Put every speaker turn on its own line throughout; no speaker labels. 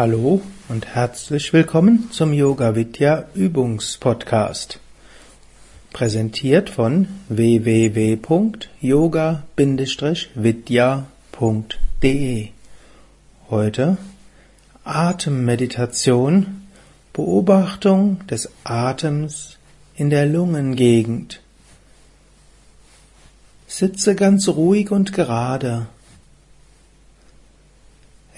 Hallo und herzlich willkommen zum Yoga Vidya Übungspodcast. Präsentiert von www.yoga-vidya.de. Heute Atemmeditation, Beobachtung des Atems in der Lungengegend. Sitze ganz ruhig und gerade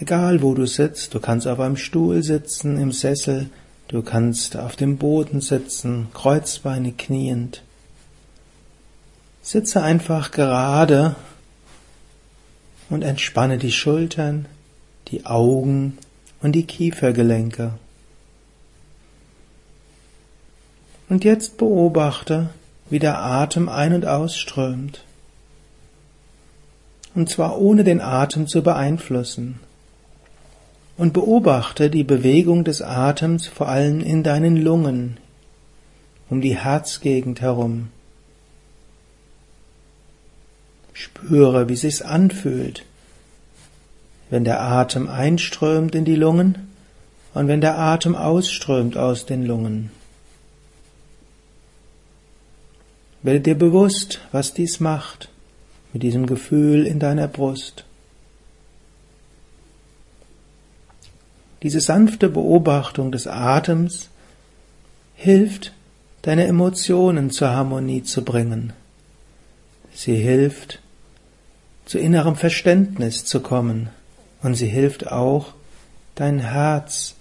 Egal wo du sitzt, du kannst auf einem Stuhl sitzen, im Sessel, du kannst auf dem Boden sitzen, Kreuzbeine kniend. Sitze einfach gerade und entspanne die Schultern, die Augen und die Kiefergelenke. Und jetzt beobachte, wie der Atem ein- und ausströmt. Und zwar ohne den Atem zu beeinflussen und beobachte die Bewegung des Atems vor allem in deinen Lungen, um die Herzgegend herum. Spüre, wie sich's anfühlt, wenn der Atem einströmt in die Lungen und wenn der Atem ausströmt aus den Lungen. Werde dir bewusst, was dies macht mit diesem Gefühl in deiner Brust. Diese sanfte Beobachtung des Atems hilft, deine Emotionen zur Harmonie zu bringen. Sie hilft, zu innerem Verständnis zu kommen. Und sie hilft auch, dein Herz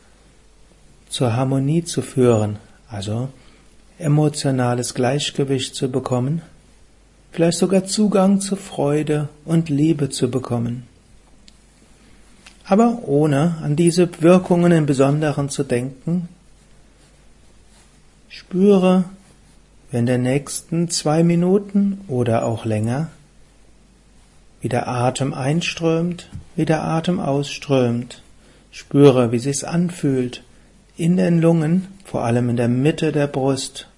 zur Harmonie zu führen, also emotionales Gleichgewicht zu bekommen, vielleicht sogar Zugang zu Freude und Liebe zu bekommen aber ohne an diese Wirkungen im Besonderen zu denken. Spüre, wenn der nächsten zwei Minuten oder auch länger, wie der Atem einströmt, wie der Atem ausströmt. Spüre, wie sich's anfühlt in den Lungen, vor allem in der Mitte der Brust,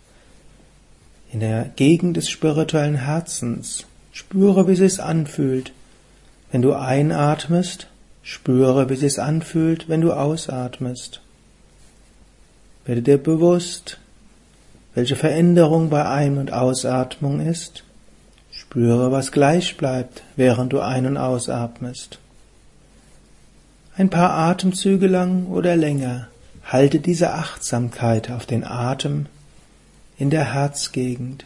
in der Gegend des spirituellen Herzens. Spüre, wie sich's anfühlt, wenn du einatmest Spüre, wie es anfühlt, wenn du ausatmest. Werde dir bewusst, welche Veränderung bei Ein- und Ausatmung ist. Spüre, was gleich bleibt, während du ein- und ausatmest. Ein paar Atemzüge lang oder länger halte diese Achtsamkeit auf den Atem in der Herzgegend.